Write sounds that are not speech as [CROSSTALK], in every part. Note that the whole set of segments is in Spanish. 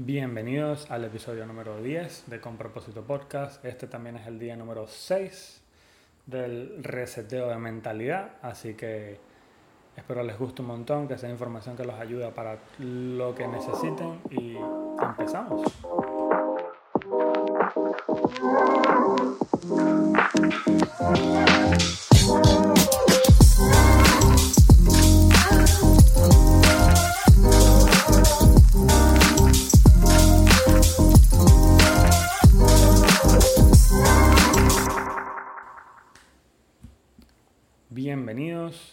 Bienvenidos al episodio número 10 de Con Propósito Podcast. Este también es el día número 6 del reseteo de mentalidad, así que espero les guste un montón, que sea información que los ayude para lo que necesiten y empezamos.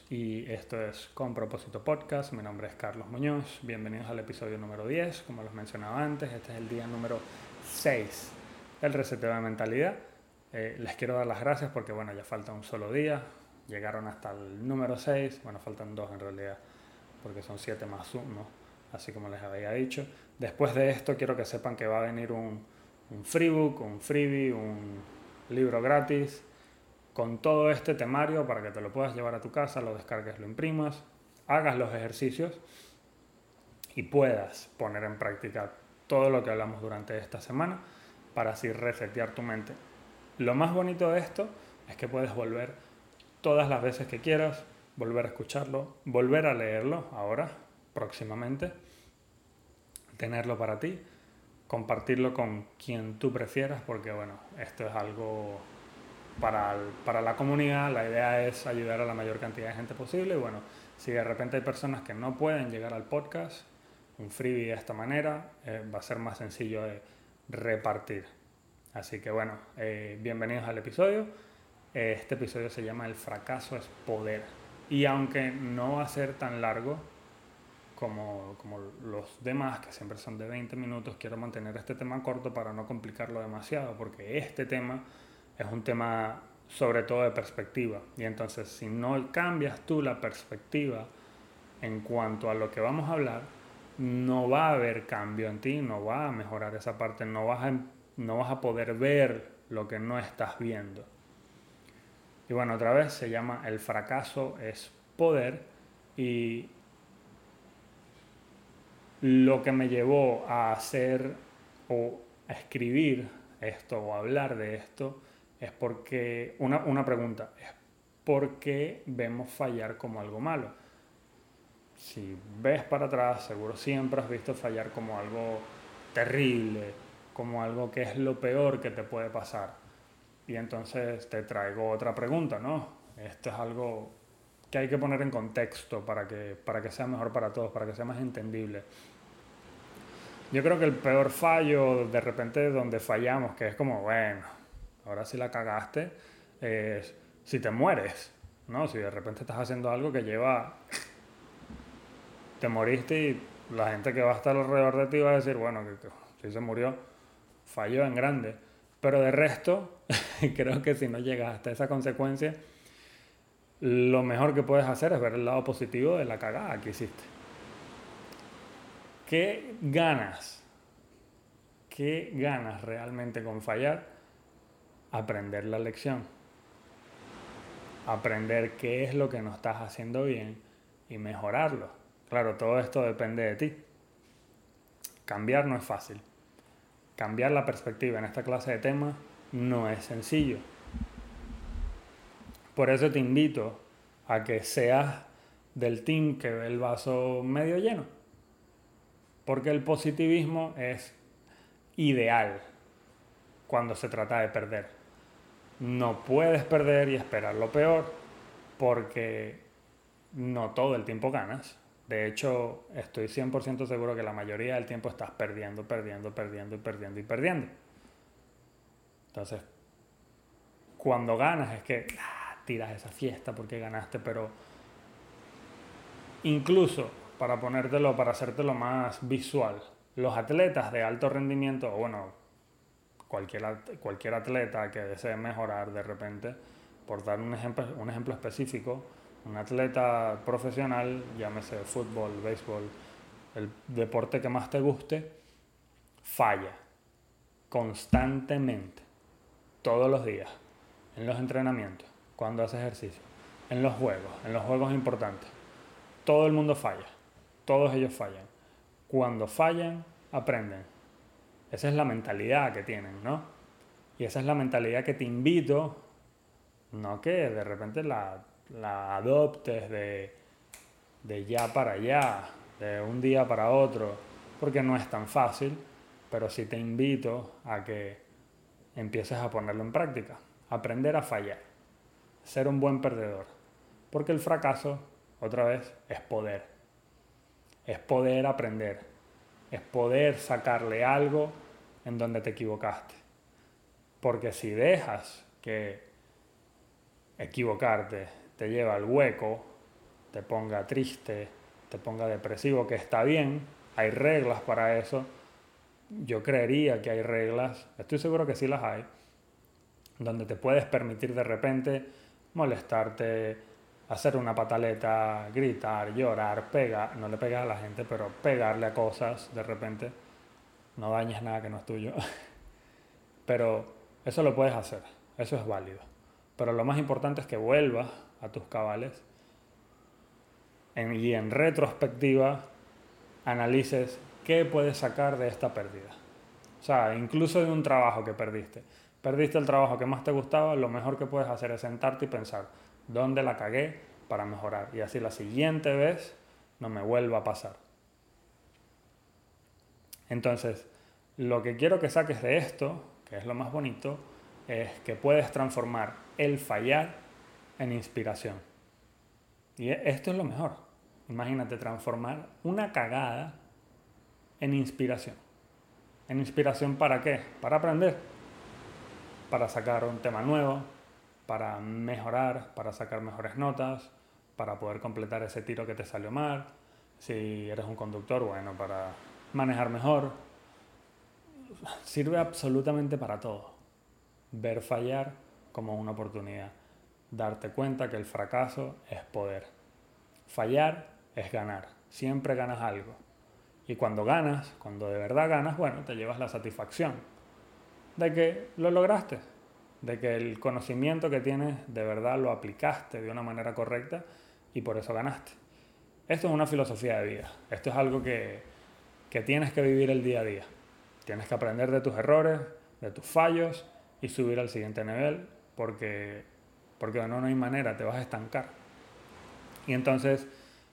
Y esto es Con Propósito Podcast. Mi nombre es Carlos Muñoz. Bienvenidos al episodio número 10. Como los mencionaba antes, este es el día número 6 del reseteo de mentalidad. Eh, les quiero dar las gracias porque, bueno, ya falta un solo día. Llegaron hasta el número 6. Bueno, faltan dos en realidad porque son 7 más 1, así como les había dicho. Después de esto, quiero que sepan que va a venir un, un freebook, un freebie, un libro gratis con todo este temario para que te lo puedas llevar a tu casa, lo descargues, lo imprimas, hagas los ejercicios y puedas poner en práctica todo lo que hablamos durante esta semana para así resetear tu mente. Lo más bonito de esto es que puedes volver todas las veces que quieras, volver a escucharlo, volver a leerlo ahora, próximamente, tenerlo para ti, compartirlo con quien tú prefieras, porque bueno, esto es algo para, para, la comunidad, la idea es ayudar a la mayor cantidad de gente posible. Y bueno, si de repente hay personas que no pueden llegar al podcast, un freebie de esta manera eh, va a ser más sencillo de repartir. Así que bueno, eh, bienvenidos al episodio. Este episodio se llama El fracaso es poder. Y aunque no va a ser tan largo como, como los demás, que siempre son de 20 minutos, quiero mantener este tema corto para no complicarlo demasiado, porque este tema es un tema sobre todo de perspectiva. Y entonces si no cambias tú la perspectiva en cuanto a lo que vamos a hablar, no va a haber cambio en ti, no va a mejorar esa parte, no vas a, no vas a poder ver lo que no estás viendo. Y bueno, otra vez se llama el fracaso es poder y lo que me llevó a hacer o a escribir esto o hablar de esto es porque, una, una pregunta, es por qué vemos fallar como algo malo. Si ves para atrás, seguro siempre has visto fallar como algo terrible, como algo que es lo peor que te puede pasar. Y entonces te traigo otra pregunta, ¿no? Esto es algo que hay que poner en contexto para que, para que sea mejor para todos, para que sea más entendible. Yo creo que el peor fallo, de repente, donde fallamos, que es como, bueno, Ahora si la cagaste, si te mueres, ¿no? Si de repente estás haciendo algo que lleva... Te moriste y la gente que va a estar alrededor de ti va a decir, bueno, si se murió, falló en grande. Pero de resto, [LAUGHS] creo que si no llegas hasta esa consecuencia, lo mejor que puedes hacer es ver el lado positivo de la cagada que hiciste. ¿Qué ganas? ¿Qué ganas realmente con fallar? Aprender la lección, aprender qué es lo que no estás haciendo bien y mejorarlo. Claro, todo esto depende de ti. Cambiar no es fácil. Cambiar la perspectiva en esta clase de temas no es sencillo. Por eso te invito a que seas del team que ve el vaso medio lleno. Porque el positivismo es ideal cuando se trata de perder no puedes perder y esperar lo peor porque no todo el tiempo ganas. De hecho, estoy 100% seguro que la mayoría del tiempo estás perdiendo, perdiendo, perdiendo y perdiendo y perdiendo. Entonces, cuando ganas es que ah, tiras esa fiesta porque ganaste, pero incluso para ponértelo, para hacértelo más visual, los atletas de alto rendimiento, bueno, cualquier, cualquier atleta que desee mejorar de repente, por dar un ejemplo, un ejemplo específico, un atleta profesional, llámese fútbol, béisbol, el deporte que más te guste, falla constantemente, todos los días, en los entrenamientos, cuando hace ejercicio, en los juegos, en los juegos importantes. Todo el mundo falla, todos ellos fallan. Cuando fallan, aprenden Esa es la mentalidad que tienen, ¿no? Y esa es la mentalidad que te invito, no que de repente la, la adoptes de, de ya para allá, de un día para otro, porque no es tan fácil, pero sí te invito a que empieces a ponerlo en práctica, aprender a fallar, ser un buen perdedor, porque el fracaso, otra vez, es poder, es poder aprender, es poder sacarle algo en donde te equivocaste, porque si dejas que equivocarte te lleva al hueco, te ponga triste, te ponga depresivo, que está bien, hay reglas para eso. Yo creería que hay reglas, estoy seguro que sí las hay, donde te puedes permitir de repente molestarte, hacer una pataleta, gritar, llorar, pegar, no le pegas a la gente, pero pegarle a cosas de repente, no dañes nada que no es tuyo. [LAUGHS] Pero eso lo puedes hacer, eso es válido. Pero lo más importante es que vuelvas a tus cabales y en retrospectiva analices qué puedes sacar de esta pérdida. O sea, incluso de un trabajo que perdiste. Perdiste el trabajo que más te gustaba, lo mejor que puedes hacer es sentarte y pensar, ¿dónde la cagué para mejorar? Y así la siguiente vez no me vuelva a pasar. Entonces, lo que quiero que saques de esto, que es lo más bonito, es que puedes transformar el fallar en inspiración. Y esto es lo mejor. Imagínate transformar una cagada en inspiración. ¿En inspiración para qué? Para aprender, para sacar un tema nuevo, para mejorar, para sacar mejores notas, para poder completar ese tiro que te salió mal. Si eres un conductor, bueno, para manejar mejor. Sirve absolutamente para todo. Ver fallar como una oportunidad. Darte cuenta que el fracaso es poder. Fallar es ganar. Siempre ganas algo. Y cuando ganas, cuando de verdad ganas, bueno, te llevas la satisfacción de que lo lograste, de que el conocimiento que tienes de verdad lo aplicaste de una manera correcta y por eso ganaste. Esto es una filosofía de vida. Esto es algo que, que tienes que vivir el día a día. Tienes que aprender de tus errores, de tus fallos y subir al siguiente nivel porque, porque no, no hay manera, te vas a estancar. Y entonces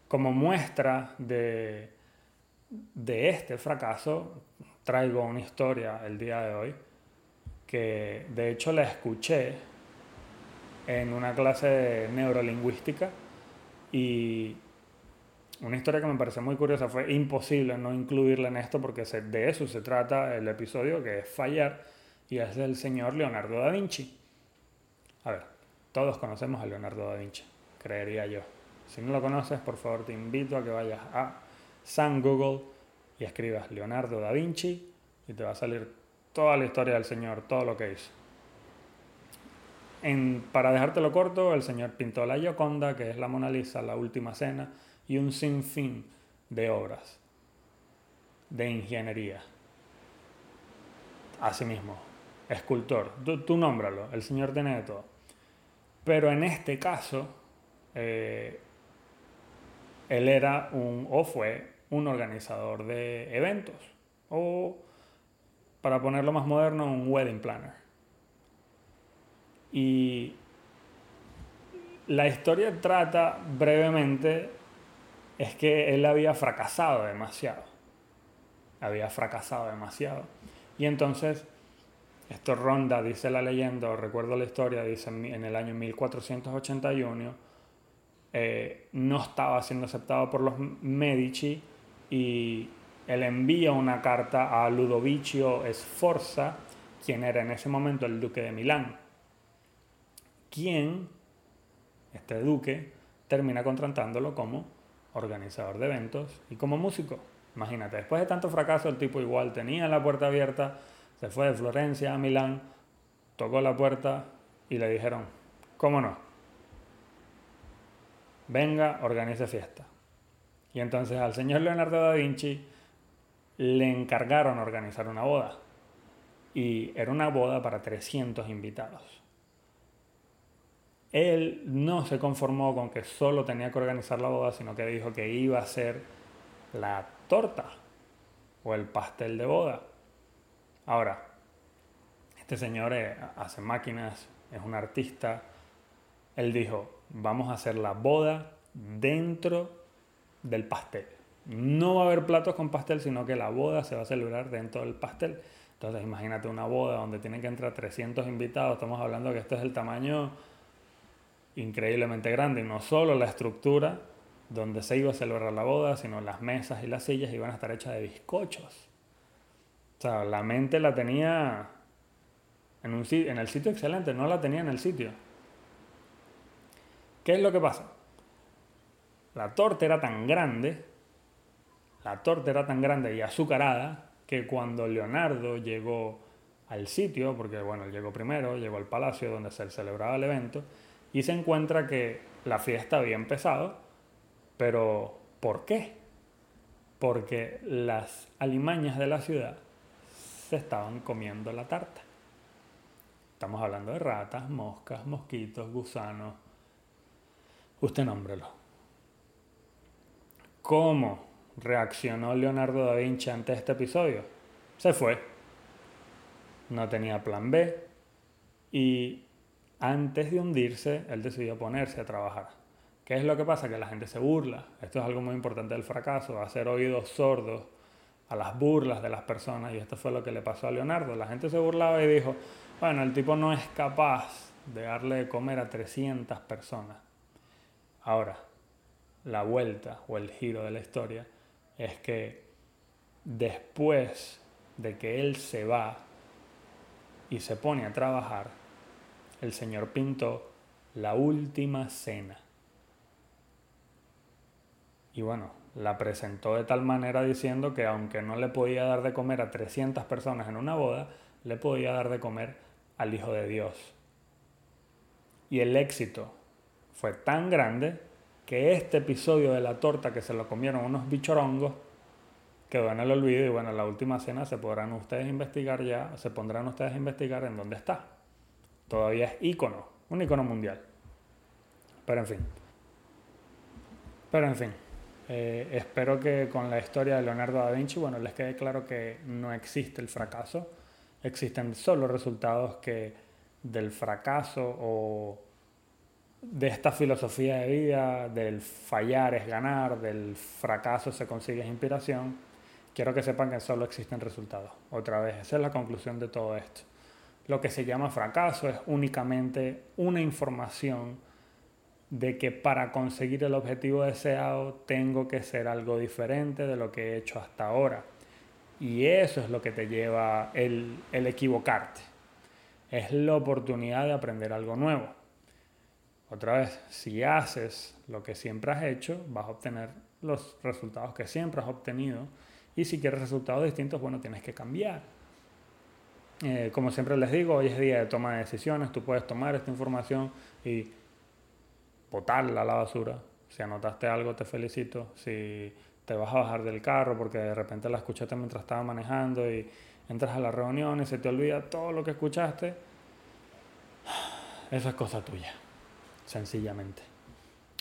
como muestra de, de este fracaso, traigo una historia el día de hoy que de hecho la escuché en una clase de neurolingüística y una historia que me parece muy curiosa, fue imposible no incluirla en esto porque de eso se trata el episodio, que es fallar, y es del señor Leonardo da Vinci. A ver, todos conocemos a Leonardo da Vinci, creería yo. Si no lo conoces, por favor te invito a que vayas a San Google y escribas Leonardo da Vinci y te va a salir toda la historia del señor, todo lo que hizo. En, para dejártelo corto, el señor pintó la Gioconda, que es la Mona Lisa, la Última Cena, y un sinfín de obras de ingeniería. Asimismo, escultor, tú, tú nómbralo, el señor tiene de todo. Pero en este caso, eh, él era un, o fue un organizador de eventos, o para ponerlo más moderno, un wedding planner. Y la historia trata brevemente es que él había fracasado demasiado. Había fracasado demasiado. Y entonces, esto ronda, dice la leyenda, o recuerdo la historia, dice en el año 1481, eh, no estaba siendo aceptado por los Medici y él envía una carta a Ludovicio Sforza, quien era en ese momento el duque de Milán, quien, este duque, termina contratándolo como organizador de eventos y como músico. Imagínate, después de tanto fracaso, el tipo igual tenía la puerta abierta, se fue de Florencia a Milán, tocó la puerta y le dijeron, ¿cómo no? venga, organice fiesta. Y entonces al señor Leonardo da Vinci le encargaron organizar una boda. Y era una boda para 300 invitados. Él no se conformó con que solo tenía que organizar la boda, sino que dijo que iba a hacer la torta o el pastel de boda. Ahora, este señor eh, hace máquinas, es un artista. Él dijo, vamos a hacer la boda dentro del pastel. No va a haber platos con pastel, sino que la boda se va a celebrar dentro del pastel. Entonces imagínate una boda donde tienen que entrar 300 invitados. Estamos hablando que este es el tamaño increíblemente grande. No solo la estructura donde se iba a celebrar la boda, sino las mesas y las sillas iban a estar hechas de bizcochos. O sea, la mente la tenía en, un, en el sitio excelente, no la tenía en el sitio. ¿Qué es lo que pasa? La torta era tan grande, la torta era tan grande y azucarada, que cuando Leonardo llegó al sitio, porque bueno, él llegó primero, llegó al palacio donde se celebraba el evento, y se encuentra que la fiesta había empezado, pero ¿por qué? Porque las alimañas de la ciudad se estaban comiendo la tarta. Estamos hablando de ratas, moscas, mosquitos, gusanos. Usted nómbrelo. ¿Cómo reaccionó Leonardo da Vinci ante este episodio? Se fue. No tenía plan B. Y antes de hundirse, él decidió ponerse a trabajar. ¿Qué es lo que pasa? Que la gente se burla. Esto es algo muy importante del fracaso, hacer oídos sordos a las burlas de las personas. Y esto fue lo que le pasó a Leonardo. La gente se burlaba y dijo, bueno, el tipo no es capaz de darle de comer a 300 personas. Ahora, la vuelta o el giro de la historia es que después de que él se va y se pone a trabajar, el Señor pintó la última cena. Y bueno, la presentó de tal manera diciendo que aunque no le podía dar de comer a 300 personas en una boda, le podía dar de comer al Hijo de Dios. Y el éxito fue tan grande que este episodio de la torta que se lo comieron unos bichorongos quedó en el olvido y bueno, la última cena se podrán ustedes investigar ya, se pondrán ustedes a investigar en dónde está todavía es ícono, un ícono mundial. Pero en fin. Pero en fin. Eh, espero que con la historia de Leonardo da Vinci, bueno, les quede claro que no existe el fracaso, existen solo resultados que del fracaso o de esta filosofía de vida, del fallar es ganar, del fracaso se consigue inspiración, quiero que sepan que solo existen resultados. Otra vez, esa es la conclusión de todo esto. Lo que se llama fracaso es únicamente una información de que para conseguir el objetivo deseado tengo que ser algo diferente de lo que he hecho hasta ahora. Y eso es lo que te lleva el, el equivocarte. Es la oportunidad de aprender algo nuevo. Otra vez, si haces lo que siempre has hecho, vas a obtener los resultados que siempre has obtenido. Y si quieres resultados distintos, bueno, tienes que cambiar. Eh, como siempre les digo, hoy es día de toma de decisiones. Tú puedes tomar esta información y botarla a la basura. Si anotaste algo, te felicito. Si te vas a bajar del carro porque de repente la escuchaste mientras estaba manejando y entras a la reunión y se te olvida todo lo que escuchaste, eso es cosa tuya, sencillamente.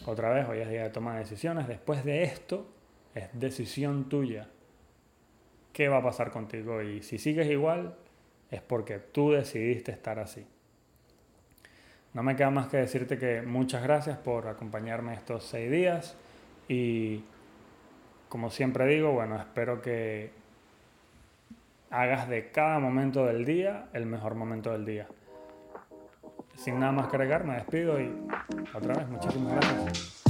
Otra vez, hoy es día de toma de decisiones. Después de esto, es decisión tuya. ¿Qué va a pasar contigo? Y si sigues igual, es porque tú decidiste estar así. No me queda más que decirte que muchas gracias por acompañarme estos seis días y como siempre digo, bueno, espero que hagas de cada momento del día el mejor momento del día. Sin nada más que me despido y otra vez muchísimas gracias.